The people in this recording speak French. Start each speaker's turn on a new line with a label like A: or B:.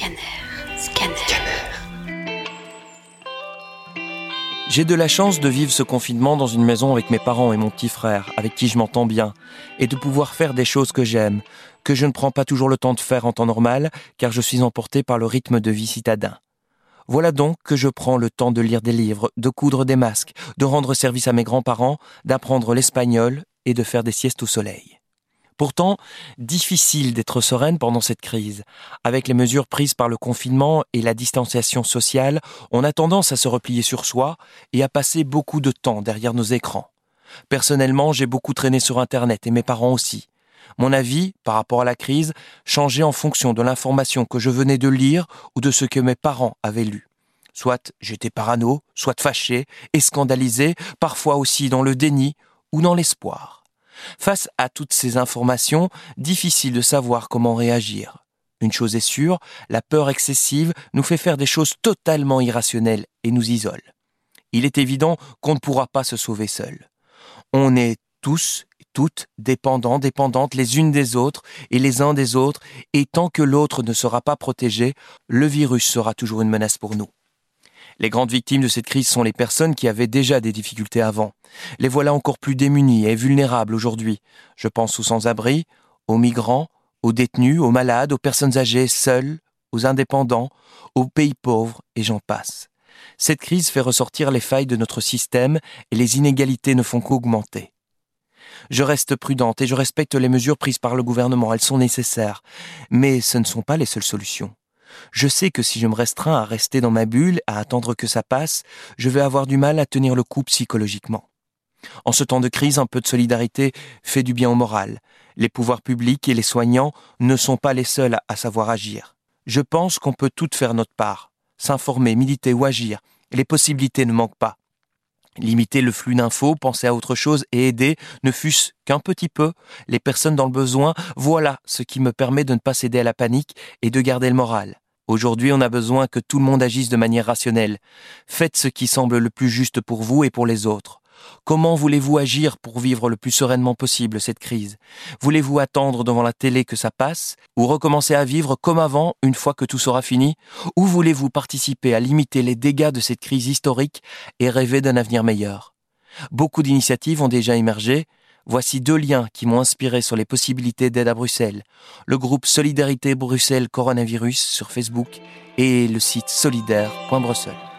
A: Scanner. Scanner.
B: J'ai de la chance de vivre ce confinement dans une maison avec mes parents et mon petit frère, avec qui je m'entends bien, et de pouvoir faire des choses que j'aime, que je ne prends pas toujours le temps de faire en temps normal, car je suis emporté par le rythme de vie citadin. Voilà donc que je prends le temps de lire des livres, de coudre des masques, de rendre service à mes grands-parents, d'apprendre l'espagnol et de faire des siestes au soleil. Pourtant, difficile d'être sereine pendant cette crise. Avec les mesures prises par le confinement et la distanciation sociale, on a tendance à se replier sur soi et à passer beaucoup de temps derrière nos écrans. Personnellement, j'ai beaucoup traîné sur Internet et mes parents aussi. Mon avis, par rapport à la crise, changeait en fonction de l'information que je venais de lire ou de ce que mes parents avaient lu. Soit j'étais parano, soit fâché et scandalisé, parfois aussi dans le déni ou dans l'espoir. Face à toutes ces informations, difficile de savoir comment réagir. Une chose est sûre, la peur excessive nous fait faire des choses totalement irrationnelles et nous isole. Il est évident qu'on ne pourra pas se sauver seul. On est tous et toutes dépendants, dépendantes les unes des autres et les uns des autres, et tant que l'autre ne sera pas protégé, le virus sera toujours une menace pour nous. Les grandes victimes de cette crise sont les personnes qui avaient déjà des difficultés avant. Les voilà encore plus démunies et vulnérables aujourd'hui. Je pense aux sans-abri, aux migrants, aux détenus, aux malades, aux personnes âgées seules, aux indépendants, aux pays pauvres, et j'en passe. Cette crise fait ressortir les failles de notre système et les inégalités ne font qu'augmenter. Je reste prudente et je respecte les mesures prises par le gouvernement, elles sont nécessaires, mais ce ne sont pas les seules solutions. Je sais que si je me restreins à rester dans ma bulle, à attendre que ça passe, je vais avoir du mal à tenir le coup psychologiquement. En ce temps de crise, un peu de solidarité fait du bien au moral. Les pouvoirs publics et les soignants ne sont pas les seuls à savoir agir. Je pense qu'on peut toutes faire notre part. S'informer, militer ou agir. Les possibilités ne manquent pas. Limiter le flux d'infos, penser à autre chose et aider, ne fût-ce qu'un petit peu, les personnes dans le besoin, voilà ce qui me permet de ne pas céder à la panique et de garder le moral. Aujourd'hui, on a besoin que tout le monde agisse de manière rationnelle. Faites ce qui semble le plus juste pour vous et pour les autres. Comment voulez-vous agir pour vivre le plus sereinement possible cette crise? Voulez-vous attendre devant la télé que ça passe Ou recommencer à vivre comme avant une fois que tout sera fini? Ou voulez-vous participer à limiter les dégâts de cette crise historique et rêver d'un avenir meilleur? Beaucoup d'initiatives ont déjà émergé, Voici deux liens qui m'ont inspiré sur les possibilités d'aide à Bruxelles. Le groupe Solidarité Bruxelles Coronavirus sur Facebook et le site solidaire.bruxelles.